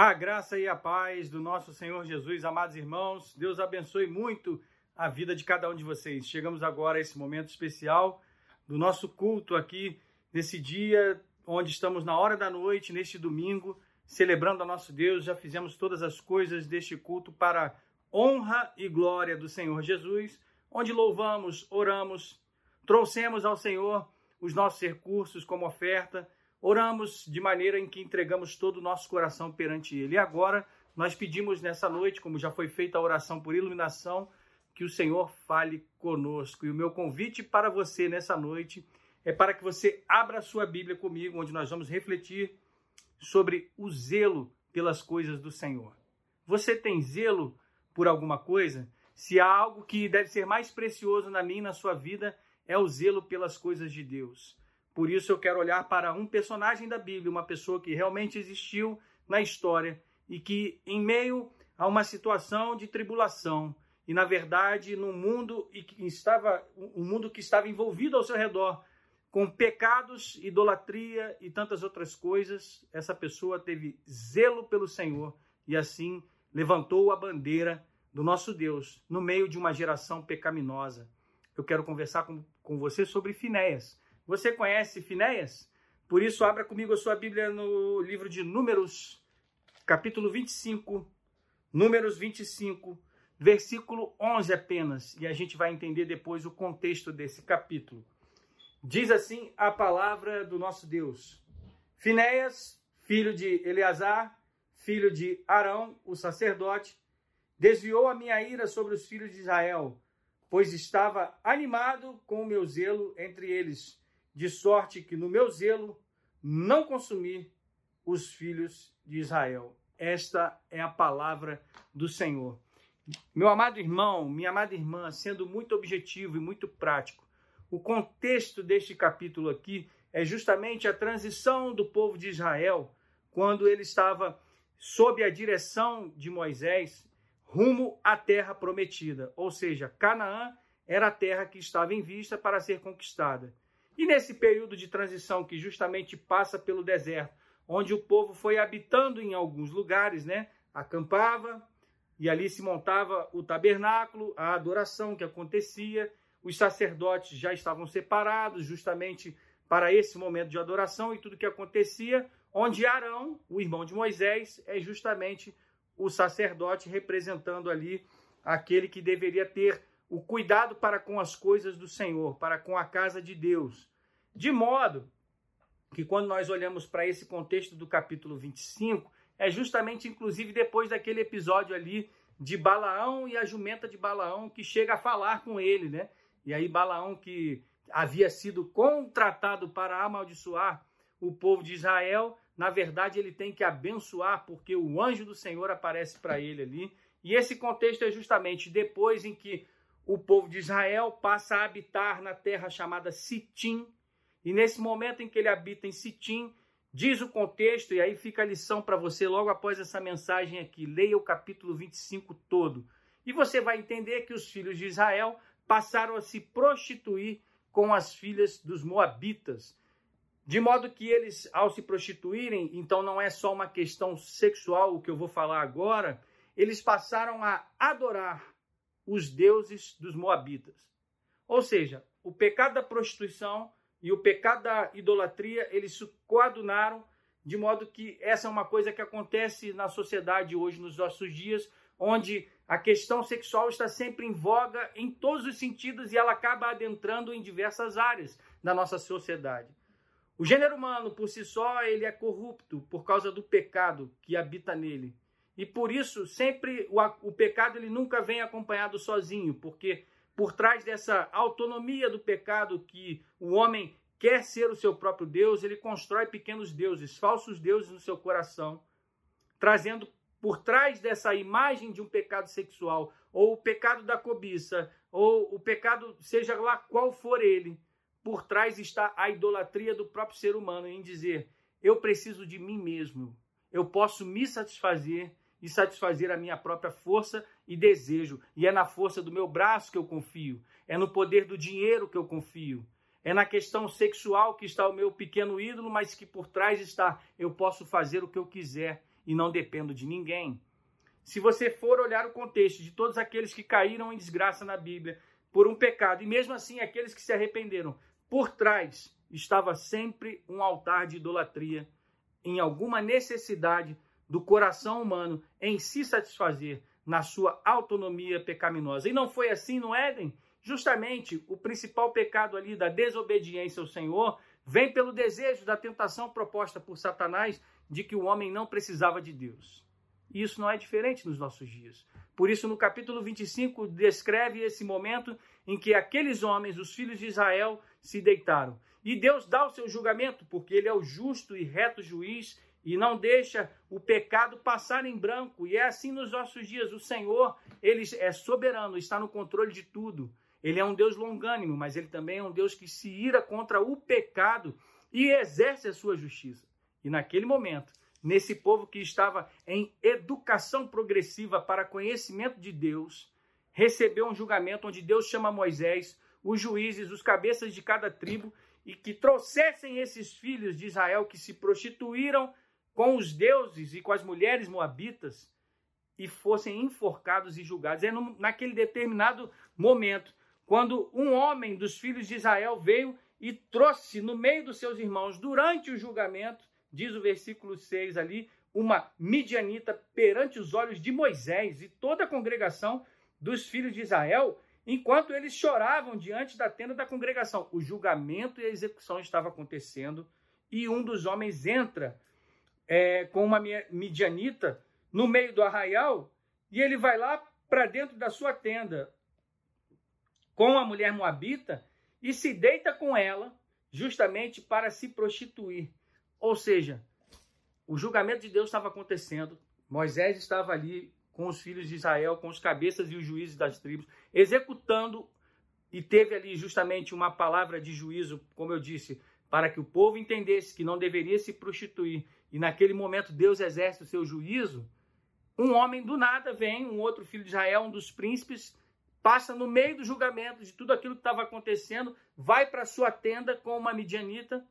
A graça e a paz do nosso Senhor Jesus, amados irmãos, Deus abençoe muito a vida de cada um de vocês. Chegamos agora a esse momento especial do nosso culto aqui, nesse dia onde estamos na hora da noite, neste domingo, celebrando a nosso Deus. Já fizemos todas as coisas deste culto para honra e glória do Senhor Jesus, onde louvamos, oramos, trouxemos ao Senhor os nossos recursos como oferta Oramos de maneira em que entregamos todo o nosso coração perante Ele. E agora nós pedimos nessa noite, como já foi feita a oração por iluminação, que o Senhor fale conosco. E o meu convite para você nessa noite é para que você abra a sua Bíblia comigo, onde nós vamos refletir sobre o zelo pelas coisas do Senhor. Você tem zelo por alguma coisa? Se há algo que deve ser mais precioso na minha e na sua vida, é o zelo pelas coisas de Deus. Por isso eu quero olhar para um personagem da Bíblia, uma pessoa que realmente existiu na história e que, em meio a uma situação de tribulação, e na verdade no mundo e que estava um mundo que estava envolvido ao seu redor com pecados, idolatria e tantas outras coisas, essa pessoa teve zelo pelo Senhor e assim levantou a bandeira do nosso Deus no meio de uma geração pecaminosa. Eu quero conversar com, com você sobre Finéias. Você conhece Finéias? Por isso, abra comigo a sua Bíblia no livro de Números, capítulo 25, Números 25, versículo 11 apenas, e a gente vai entender depois o contexto desse capítulo. Diz assim a palavra do nosso Deus: Finéias, filho de Eleazar, filho de Arão, o sacerdote, desviou a minha ira sobre os filhos de Israel, pois estava animado com o meu zelo entre eles de sorte que no meu zelo não consumi os filhos de Israel. Esta é a palavra do Senhor. Meu amado irmão, minha amada irmã, sendo muito objetivo e muito prático, o contexto deste capítulo aqui é justamente a transição do povo de Israel quando ele estava sob a direção de Moisés rumo à terra prometida, ou seja, Canaã era a terra que estava em vista para ser conquistada. E nesse período de transição que justamente passa pelo deserto, onde o povo foi habitando em alguns lugares, né? Acampava e ali se montava o tabernáculo, a adoração que acontecia. Os sacerdotes já estavam separados justamente para esse momento de adoração e tudo que acontecia, onde Arão, o irmão de Moisés, é justamente o sacerdote representando ali aquele que deveria ter o cuidado para com as coisas do Senhor, para com a casa de Deus. De modo que quando nós olhamos para esse contexto do capítulo 25, é justamente inclusive depois daquele episódio ali de Balaão e a jumenta de Balaão que chega a falar com ele, né? E aí Balaão que havia sido contratado para amaldiçoar o povo de Israel, na verdade ele tem que abençoar porque o anjo do Senhor aparece para ele ali. E esse contexto é justamente depois em que o povo de Israel passa a habitar na terra chamada Sitim. E nesse momento em que ele habita em Sitim, diz o contexto, e aí fica a lição para você logo após essa mensagem aqui. Leia o capítulo 25 todo. E você vai entender que os filhos de Israel passaram a se prostituir com as filhas dos Moabitas. De modo que eles, ao se prostituírem, então não é só uma questão sexual, o que eu vou falar agora, eles passaram a adorar os deuses dos Moabitas. Ou seja, o pecado da prostituição e o pecado da idolatria, eles se coadunaram, de modo que essa é uma coisa que acontece na sociedade hoje, nos nossos dias, onde a questão sexual está sempre em voga em todos os sentidos e ela acaba adentrando em diversas áreas da nossa sociedade. O gênero humano, por si só, ele é corrupto por causa do pecado que habita nele. E por isso, sempre o, o pecado ele nunca vem acompanhado sozinho, porque por trás dessa autonomia do pecado que o homem quer ser o seu próprio Deus, ele constrói pequenos deuses, falsos deuses no seu coração, trazendo por trás dessa imagem de um pecado sexual, ou o pecado da cobiça, ou o pecado, seja lá qual for ele, por trás está a idolatria do próprio ser humano em dizer: eu preciso de mim mesmo, eu posso me satisfazer e satisfazer a minha própria força e desejo. E é na força do meu braço que eu confio, é no poder do dinheiro que eu confio. É na questão sexual que está o meu pequeno ídolo, mas que por trás está eu posso fazer o que eu quiser. e não dependo de ninguém. Se você for olhar o contexto de todos aqueles que caíram em desgraça na Bíblia por um pecado, e mesmo assim aqueles que se arrependeram, por trás estava sempre um altar de idolatria, em alguma necessidade do coração humano em se satisfazer na sua autonomia pecaminosa. E não foi assim no Éden? Justamente o principal pecado ali da desobediência ao Senhor vem pelo desejo da tentação proposta por Satanás de que o homem não precisava de Deus. E isso não é diferente nos nossos dias. Por isso, no capítulo 25, descreve esse momento em que aqueles homens, os filhos de Israel, se deitaram. E Deus dá o seu julgamento, porque ele é o justo e reto juiz e não deixa o pecado passar em branco. E é assim nos nossos dias. O Senhor, ele é soberano, está no controle de tudo. Ele é um Deus longânimo, mas ele também é um Deus que se ira contra o pecado e exerce a sua justiça. E naquele momento, nesse povo que estava em educação progressiva para conhecimento de Deus, recebeu um julgamento onde Deus chama Moisés, os juízes, os cabeças de cada tribo, e que trouxessem esses filhos de Israel que se prostituíram com os deuses e com as mulheres moabitas e fossem enforcados e julgados. É naquele determinado momento quando um homem dos filhos de Israel veio e trouxe no meio dos seus irmãos, durante o julgamento, diz o versículo 6 ali, uma midianita perante os olhos de Moisés e toda a congregação dos filhos de Israel, enquanto eles choravam diante da tenda da congregação. O julgamento e a execução estavam acontecendo e um dos homens entra é, com uma midianita no meio do arraial e ele vai lá para dentro da sua tenda com a mulher moabita e se deita com ela justamente para se prostituir. Ou seja, o julgamento de Deus estava acontecendo, Moisés estava ali com os filhos de Israel, com os cabeças e os juízes das tribos, executando e teve ali justamente uma palavra de juízo, como eu disse, para que o povo entendesse que não deveria se prostituir. E naquele momento Deus exerce o seu juízo. Um homem do nada vem, um outro filho de Israel, um dos príncipes, passa no meio do julgamento de tudo aquilo que estava acontecendo, vai para sua tenda com uma midianita,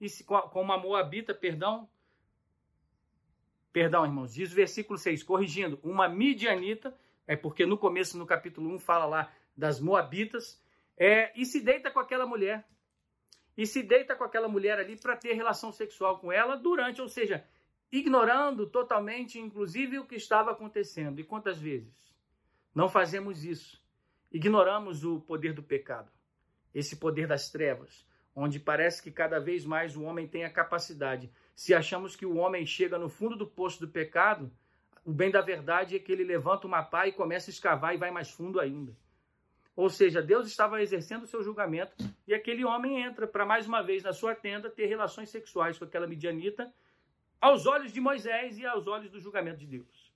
e se, com uma moabita, perdão. Perdão, irmãos, diz o versículo 6, corrigindo, uma midianita, é porque no começo, no capítulo 1, fala lá das moabitas, é, e se deita com aquela mulher. E se deita com aquela mulher ali para ter relação sexual com ela durante, ou seja, ignorando totalmente, inclusive, o que estava acontecendo. E quantas vezes não fazemos isso? Ignoramos o poder do pecado, esse poder das trevas, onde parece que cada vez mais o homem tem a capacidade. Se achamos que o homem chega no fundo do poço do pecado, o bem da verdade é que ele levanta uma pá e começa a escavar e vai mais fundo ainda. Ou seja, Deus estava exercendo o seu julgamento e aquele homem entra para mais uma vez na sua tenda ter relações sexuais com aquela midianita aos olhos de Moisés e aos olhos do julgamento de Deus.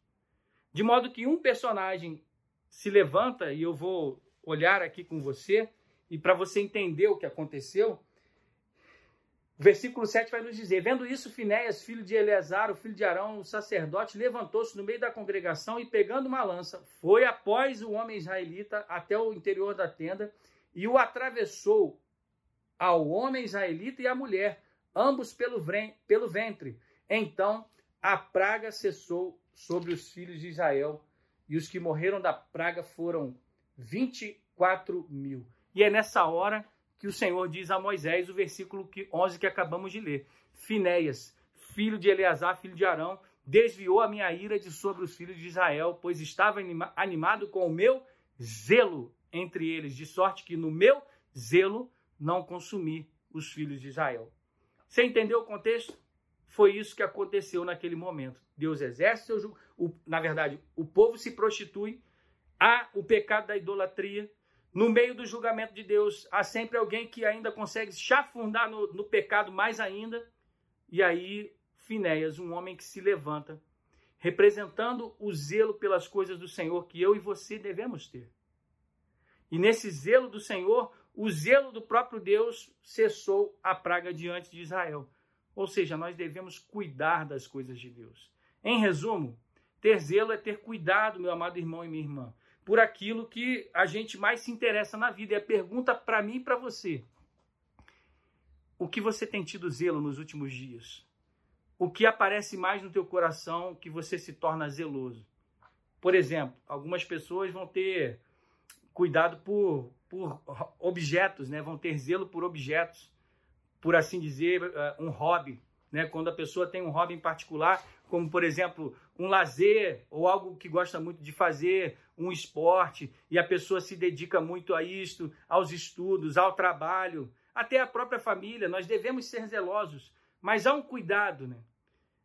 De modo que um personagem se levanta e eu vou olhar aqui com você e para você entender o que aconteceu. Versículo 7 vai nos dizer: Vendo isso, Finéias, filho de Eleazar, o filho de Arão, o sacerdote, levantou-se no meio da congregação e, pegando uma lança, foi após o homem israelita até o interior da tenda e o atravessou ao homem israelita e à mulher, ambos pelo, pelo ventre. Então a praga cessou sobre os filhos de Israel e os que morreram da praga foram 24 mil. E é nessa hora que o Senhor diz a Moisés, o versículo 11 que acabamos de ler: Finéias, filho de Eleazar, filho de Arão, desviou a minha ira de sobre os filhos de Israel, pois estava animado com o meu zelo entre eles, de sorte que no meu zelo não consumi os filhos de Israel. Você entendeu o contexto? Foi isso que aconteceu naquele momento. Deus exerce seu jugo. Na verdade, o povo se prostitui. Há o pecado da idolatria. No meio do julgamento de Deus, há sempre alguém que ainda consegue chafundar no, no pecado mais ainda. E aí, Finéias, um homem que se levanta, representando o zelo pelas coisas do Senhor que eu e você devemos ter. E nesse zelo do Senhor, o zelo do próprio Deus cessou a praga diante de Israel. Ou seja, nós devemos cuidar das coisas de Deus. Em resumo, ter zelo é ter cuidado, meu amado irmão e minha irmã, por aquilo que a gente mais se interessa na vida. E a pergunta para mim e para você: o que você tem tido zelo nos últimos dias? o que aparece mais no teu coração que você se torna zeloso? Por exemplo, algumas pessoas vão ter cuidado por, por objetos, né? vão ter zelo por objetos, por assim dizer, eh, um hobby. Né? Quando a pessoa tem um hobby em particular, como por exemplo um lazer ou algo que gosta muito de fazer, um esporte, e a pessoa se dedica muito a isto, aos estudos, ao trabalho, até a própria família, nós devemos ser zelosos, mas há um cuidado, né?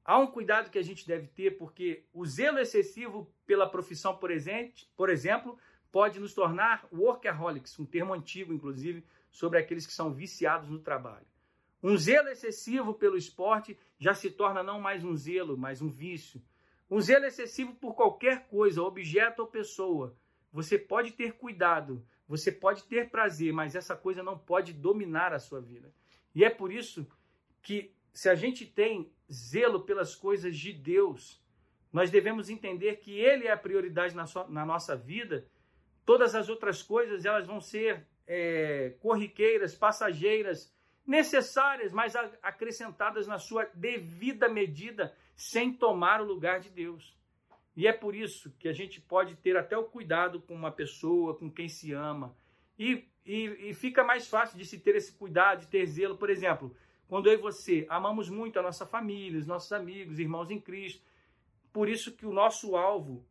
Há um cuidado que a gente deve ter, porque o zelo excessivo pela profissão, por exemplo, pode nos tornar workaholics, um termo antigo, inclusive, sobre aqueles que são viciados no trabalho. Um zelo excessivo pelo esporte já se torna não mais um zelo, mas um vício. Um zelo excessivo por qualquer coisa, objeto ou pessoa. Você pode ter cuidado, você pode ter prazer, mas essa coisa não pode dominar a sua vida. E é por isso que, se a gente tem zelo pelas coisas de Deus, nós devemos entender que Ele é a prioridade na, sua, na nossa vida. Todas as outras coisas elas vão ser é, corriqueiras, passageiras, necessárias, mas acrescentadas na sua devida medida, sem tomar o lugar de Deus. E é por isso que a gente pode ter até o cuidado com uma pessoa, com quem se ama. E, e, e fica mais fácil de se ter esse cuidado, de ter zelo. Por exemplo, quando eu e você amamos muito a nossa família, os nossos amigos, irmãos em Cristo. Por isso que o nosso alvo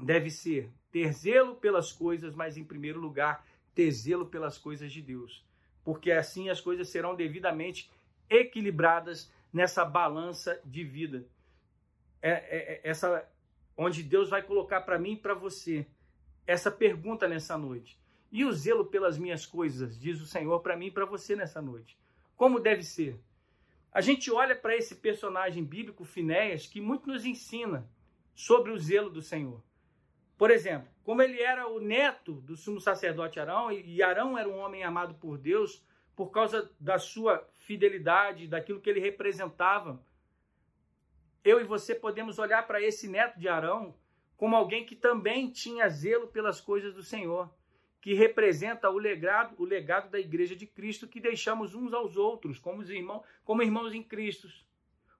deve ser ter zelo pelas coisas, mas em primeiro lugar, ter zelo pelas coisas de Deus porque assim as coisas serão devidamente equilibradas nessa balança de vida. É, é, é essa onde Deus vai colocar para mim e para você essa pergunta nessa noite. E o zelo pelas minhas coisas, diz o Senhor para mim e para você nessa noite. Como deve ser? A gente olha para esse personagem bíblico, Finéias, que muito nos ensina sobre o zelo do Senhor. Por exemplo, como ele era o neto do sumo sacerdote Arão, e Arão era um homem amado por Deus por causa da sua fidelidade, daquilo que ele representava. Eu e você podemos olhar para esse neto de Arão como alguém que também tinha zelo pelas coisas do Senhor, que representa o legado, o legado da igreja de Cristo que deixamos uns aos outros, como irmãos, como irmãos em Cristo,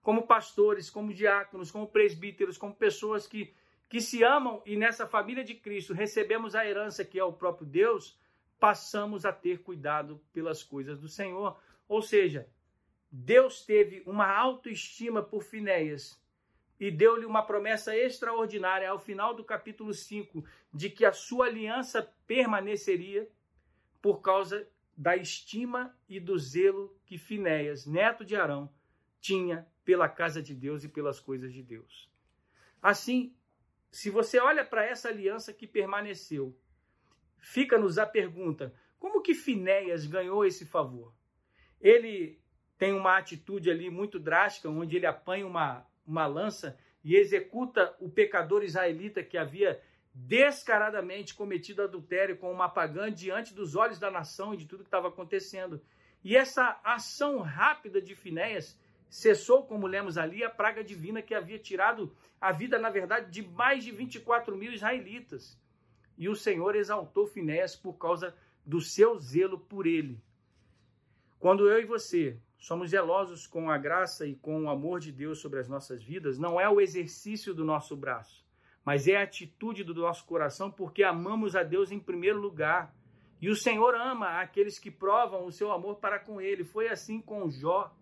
como pastores, como diáconos, como presbíteros, como pessoas que que se amam e nessa família de Cristo recebemos a herança que é o próprio Deus, passamos a ter cuidado pelas coisas do Senhor. Ou seja, Deus teve uma autoestima por Finéias e deu-lhe uma promessa extraordinária ao final do capítulo 5 de que a sua aliança permaneceria por causa da estima e do zelo que Finéias, neto de Arão, tinha pela casa de Deus e pelas coisas de Deus. Assim, se você olha para essa aliança que permaneceu, fica-nos a pergunta: como que Finéias ganhou esse favor? Ele tem uma atitude ali muito drástica, onde ele apanha uma, uma lança e executa o pecador israelita que havia descaradamente cometido adultério com uma pagã diante dos olhos da nação e de tudo que estava acontecendo. E essa ação rápida de Finéias cessou, como lemos ali, a praga divina que havia tirado a vida, na verdade, de mais de 24 mil israelitas. E o Senhor exaltou Finés por causa do seu zelo por ele. Quando eu e você somos zelosos com a graça e com o amor de Deus sobre as nossas vidas, não é o exercício do nosso braço, mas é a atitude do nosso coração, porque amamos a Deus em primeiro lugar. E o Senhor ama aqueles que provam o seu amor para com ele. Foi assim com Jó.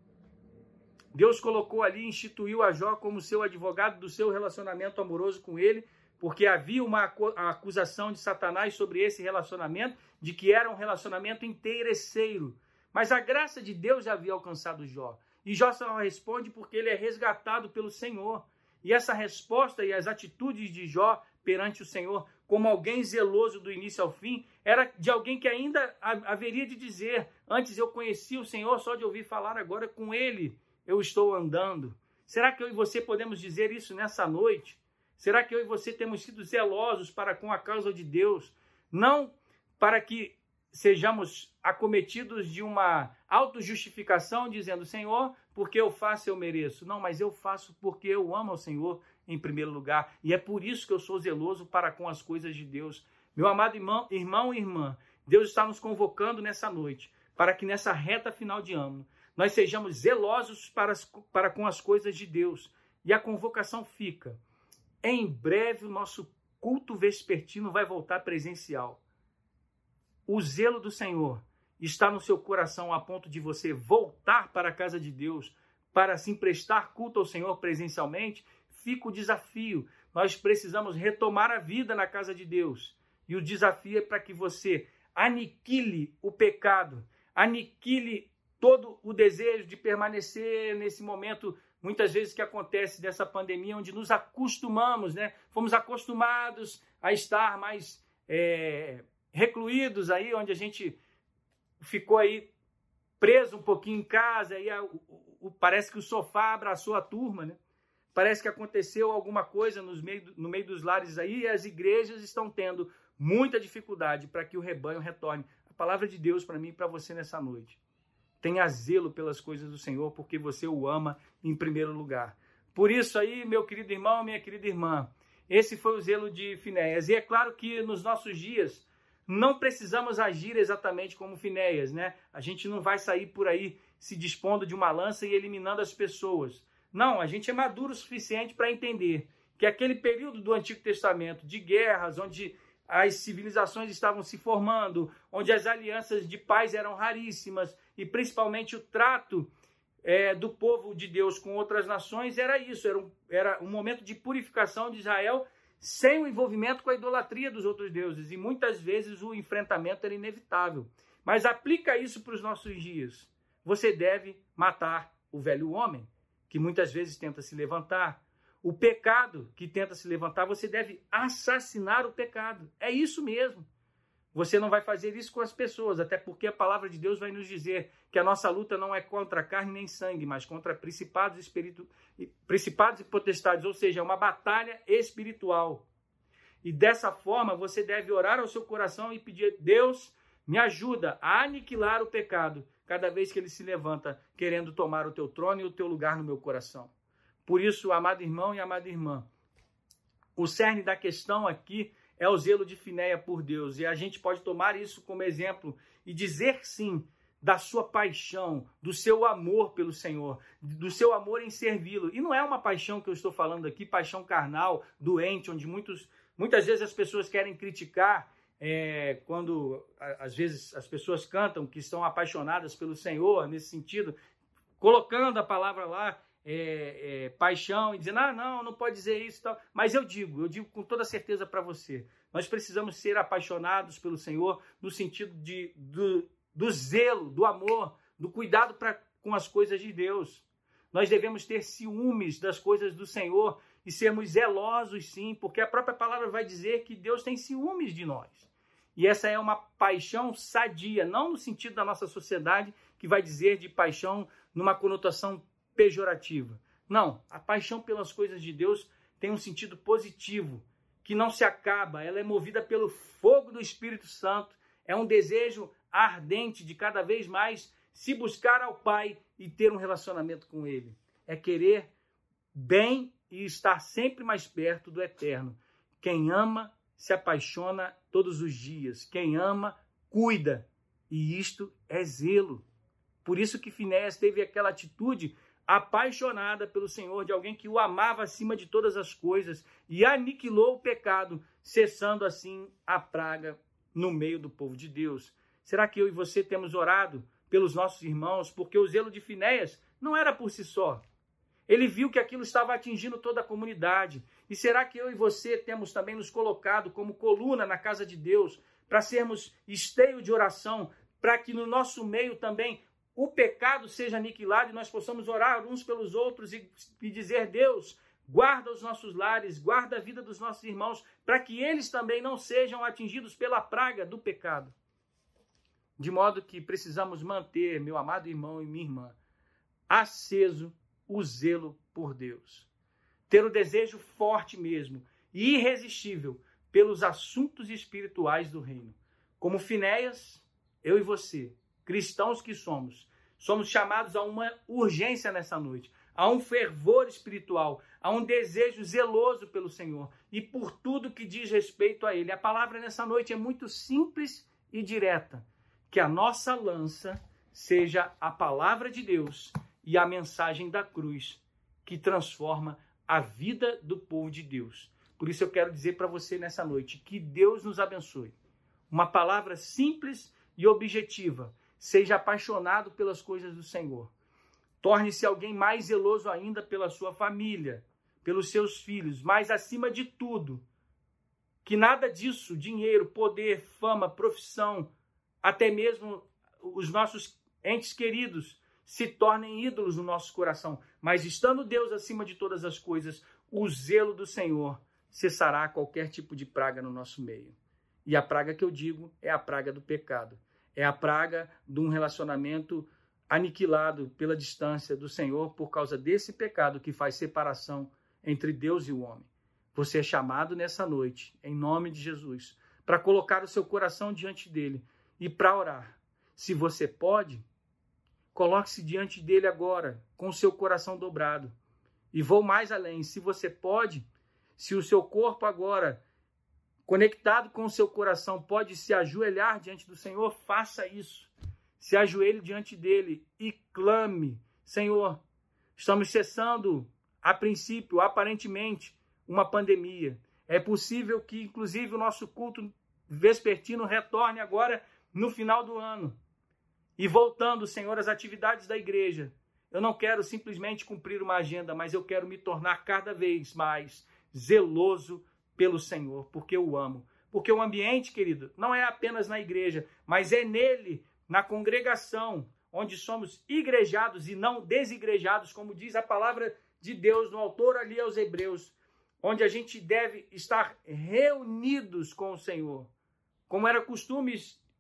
Deus colocou ali, instituiu a Jó como seu advogado do seu relacionamento amoroso com ele, porque havia uma acusação de Satanás sobre esse relacionamento, de que era um relacionamento interesseiro. Mas a graça de Deus já havia alcançado Jó. E Jó só responde porque ele é resgatado pelo Senhor. E essa resposta e as atitudes de Jó perante o Senhor, como alguém zeloso do início ao fim, era de alguém que ainda haveria de dizer: Antes eu conhecia o Senhor só de ouvir falar, agora com ele eu estou andando? Será que eu e você podemos dizer isso nessa noite? Será que eu e você temos sido zelosos para com a causa de Deus? Não para que sejamos acometidos de uma autojustificação, dizendo, Senhor, porque eu faço, eu mereço. Não, mas eu faço porque eu amo ao Senhor em primeiro lugar. E é por isso que eu sou zeloso para com as coisas de Deus. Meu amado irmão, irmão e irmã, Deus está nos convocando nessa noite para que nessa reta final de ano nós sejamos zelosos para, para com as coisas de Deus. E a convocação fica. Em breve o nosso culto vespertino vai voltar presencial. O zelo do Senhor está no seu coração a ponto de você voltar para a casa de Deus para assim prestar culto ao Senhor presencialmente? Fica o desafio. Nós precisamos retomar a vida na casa de Deus. E o desafio é para que você aniquile o pecado, aniquile todo o desejo de permanecer nesse momento, muitas vezes que acontece dessa pandemia, onde nos acostumamos, né? Fomos acostumados a estar mais é, recluídos aí, onde a gente ficou aí preso um pouquinho em casa, aí a, o, o, parece que o sofá abraçou a turma, né? Parece que aconteceu alguma coisa nos meio, no meio dos lares aí e as igrejas estão tendo muita dificuldade para que o rebanho retorne. A palavra de Deus para mim e para você nessa noite. Tenha zelo pelas coisas do Senhor, porque você o ama em primeiro lugar. Por isso aí, meu querido irmão, minha querida irmã, esse foi o zelo de Finéias. E é claro que nos nossos dias não precisamos agir exatamente como Finéias, né? A gente não vai sair por aí se dispondo de uma lança e eliminando as pessoas. Não, a gente é maduro o suficiente para entender que aquele período do Antigo Testamento de guerras, onde as civilizações estavam se formando, onde as alianças de paz eram raríssimas e principalmente o trato é, do povo de Deus com outras nações era isso, era um, era um momento de purificação de Israel sem o envolvimento com a idolatria dos outros deuses e muitas vezes o enfrentamento era inevitável. Mas aplica isso para os nossos dias. Você deve matar o velho homem, que muitas vezes tenta se levantar, o pecado que tenta se levantar, você deve assassinar o pecado. É isso mesmo. Você não vai fazer isso com as pessoas, até porque a palavra de Deus vai nos dizer que a nossa luta não é contra carne nem sangue, mas contra principados, espiritu... principados e potestades, ou seja, é uma batalha espiritual. E dessa forma você deve orar ao seu coração e pedir: Deus, me ajuda a aniquilar o pecado cada vez que ele se levanta querendo tomar o teu trono e o teu lugar no meu coração. Por isso, amado irmão e amada irmã, o cerne da questão aqui é o zelo de Finéia por Deus. E a gente pode tomar isso como exemplo e dizer sim da sua paixão, do seu amor pelo Senhor, do seu amor em servi-lo. E não é uma paixão que eu estou falando aqui, paixão carnal, doente, onde muitos, muitas vezes as pessoas querem criticar é, quando às vezes as pessoas cantam que estão apaixonadas pelo Senhor, nesse sentido, colocando a palavra lá é, é, paixão e dizendo, ah, não, não pode dizer isso e tal. Mas eu digo, eu digo com toda certeza para você, nós precisamos ser apaixonados pelo Senhor no sentido de, do, do zelo, do amor, do cuidado pra, com as coisas de Deus. Nós devemos ter ciúmes das coisas do Senhor e sermos zelosos, sim, porque a própria palavra vai dizer que Deus tem ciúmes de nós. E essa é uma paixão sadia, não no sentido da nossa sociedade, que vai dizer de paixão numa conotação pejorativa. Não, a paixão pelas coisas de Deus tem um sentido positivo, que não se acaba, ela é movida pelo fogo do Espírito Santo, é um desejo ardente de cada vez mais se buscar ao Pai e ter um relacionamento com Ele. É querer bem e estar sempre mais perto do Eterno. Quem ama se apaixona todos os dias. Quem ama, cuida. E isto é zelo. Por isso que Finéas teve aquela atitude apaixonada pelo Senhor, de alguém que o amava acima de todas as coisas e aniquilou o pecado, cessando assim a praga no meio do povo de Deus. Será que eu e você temos orado pelos nossos irmãos? Porque o zelo de Finéias não era por si só. Ele viu que aquilo estava atingindo toda a comunidade. E será que eu e você temos também nos colocado como coluna na casa de Deus para sermos esteio de oração, para que no nosso meio também o pecado seja aniquilado e nós possamos orar uns pelos outros e, e dizer: Deus, guarda os nossos lares, guarda a vida dos nossos irmãos, para que eles também não sejam atingidos pela praga do pecado. De modo que precisamos manter, meu amado irmão e minha irmã, aceso o zelo por Deus. Ter o desejo forte mesmo e irresistível pelos assuntos espirituais do reino. Como Finéias, eu e você cristãos que somos, somos chamados a uma urgência nessa noite, a um fervor espiritual, a um desejo zeloso pelo Senhor e por tudo que diz respeito a Ele. A palavra nessa noite é muito simples e direta: que a nossa lança seja a palavra de Deus e a mensagem da cruz que transforma a vida do povo de Deus. Por isso eu quero dizer para você nessa noite que Deus nos abençoe. Uma palavra simples e objetiva. Seja apaixonado pelas coisas do Senhor. Torne-se alguém mais zeloso ainda pela sua família, pelos seus filhos, mas acima de tudo, que nada disso, dinheiro, poder, fama, profissão, até mesmo os nossos entes queridos, se tornem ídolos no nosso coração. Mas estando Deus acima de todas as coisas, o zelo do Senhor cessará qualquer tipo de praga no nosso meio. E a praga que eu digo é a praga do pecado. É a praga de um relacionamento aniquilado pela distância do Senhor por causa desse pecado que faz separação entre Deus e o homem. Você é chamado nessa noite, em nome de Jesus, para colocar o seu coração diante dele e para orar. Se você pode, coloque-se diante dele agora, com o seu coração dobrado. E vou mais além, se você pode, se o seu corpo agora, conectado com o seu coração, pode se ajoelhar diante do Senhor, faça isso. Se ajoelhe diante dele e clame: Senhor, estamos cessando, a princípio, aparentemente, uma pandemia. É possível que, inclusive, o nosso culto vespertino retorne agora no final do ano. E voltando, Senhor, às atividades da igreja. Eu não quero simplesmente cumprir uma agenda, mas eu quero me tornar cada vez mais zeloso pelo Senhor, porque eu o amo. Porque o ambiente, querido, não é apenas na igreja, mas é nele, na congregação, onde somos igrejados e não desigrejados, como diz a palavra de Deus no autor ali aos Hebreus, onde a gente deve estar reunidos com o Senhor, como era costume,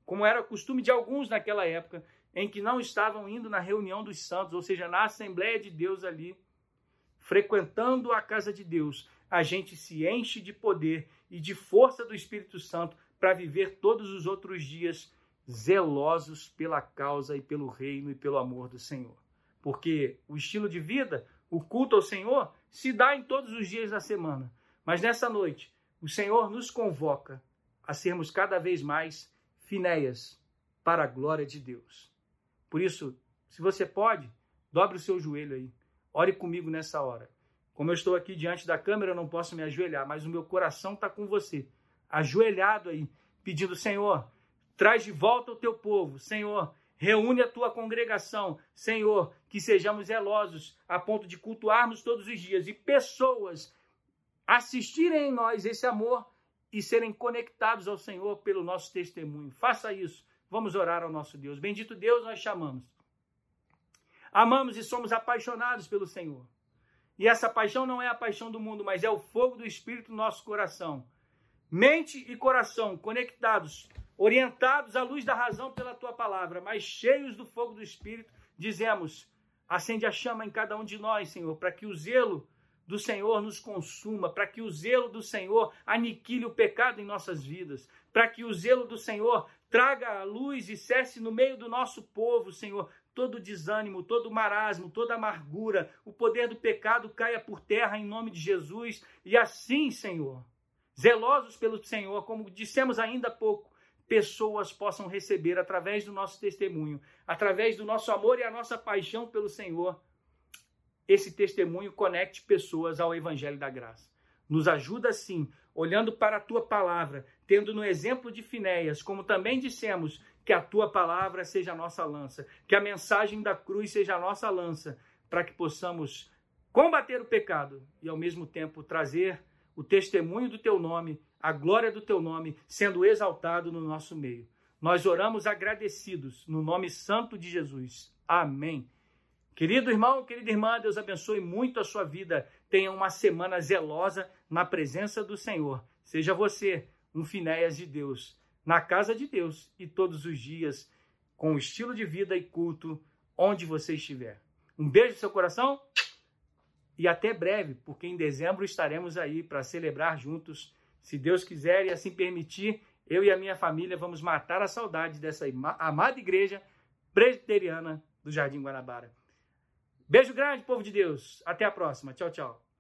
como era costume de alguns naquela época, em que não estavam indo na reunião dos santos, ou seja, na Assembleia de Deus ali, frequentando a casa de Deus, a gente se enche de poder e de força do Espírito Santo para viver todos os outros dias zelosos pela causa e pelo reino e pelo amor do Senhor. Porque o estilo de vida, o culto ao Senhor, se dá em todos os dias da semana. Mas nessa noite, o Senhor nos convoca a sermos cada vez mais finéias para a glória de Deus. Por isso, se você pode, dobre o seu joelho aí. Ore comigo nessa hora. Como eu estou aqui diante da câmera, eu não posso me ajoelhar, mas o meu coração está com você, ajoelhado aí, pedindo: Senhor, traz de volta o teu povo. Senhor, reúne a tua congregação. Senhor, que sejamos zelosos a ponto de cultuarmos todos os dias e pessoas assistirem em nós esse amor e serem conectados ao Senhor pelo nosso testemunho. Faça isso Vamos orar ao nosso Deus. Bendito Deus, nós chamamos. Amamos e somos apaixonados pelo Senhor. E essa paixão não é a paixão do mundo, mas é o fogo do Espírito no nosso coração. Mente e coração conectados, orientados à luz da razão pela tua palavra, mas cheios do fogo do Espírito, dizemos: acende a chama em cada um de nós, Senhor, para que o zelo do Senhor nos consuma, para que o zelo do Senhor aniquile o pecado em nossas vidas, para que o zelo do Senhor traga a luz e cesse no meio do nosso povo, Senhor, todo desânimo, todo marasmo, toda amargura, o poder do pecado caia por terra em nome de Jesus. E assim, Senhor, zelosos pelo Senhor, como dissemos ainda há pouco, pessoas possam receber através do nosso testemunho, através do nosso amor e a nossa paixão pelo Senhor, esse testemunho conecte pessoas ao Evangelho da Graça. Nos ajuda sim, olhando para a tua palavra, tendo no exemplo de Finéias, como também dissemos, que a tua palavra seja a nossa lança, que a mensagem da cruz seja a nossa lança, para que possamos combater o pecado e ao mesmo tempo trazer o testemunho do teu nome, a glória do teu nome sendo exaltado no nosso meio. Nós oramos agradecidos no nome santo de Jesus. Amém. Querido irmão, querida irmã, Deus abençoe muito a sua vida. Tenha uma semana zelosa na presença do Senhor. Seja você um Finéias de Deus, na casa de Deus e todos os dias, com o estilo de vida e culto onde você estiver. Um beijo no seu coração e até breve, porque em dezembro estaremos aí para celebrar juntos. Se Deus quiser e assim permitir, eu e a minha família vamos matar a saudade dessa amada igreja presbiteriana do Jardim Guanabara. Beijo grande, povo de Deus. Até a próxima. Tchau, tchau.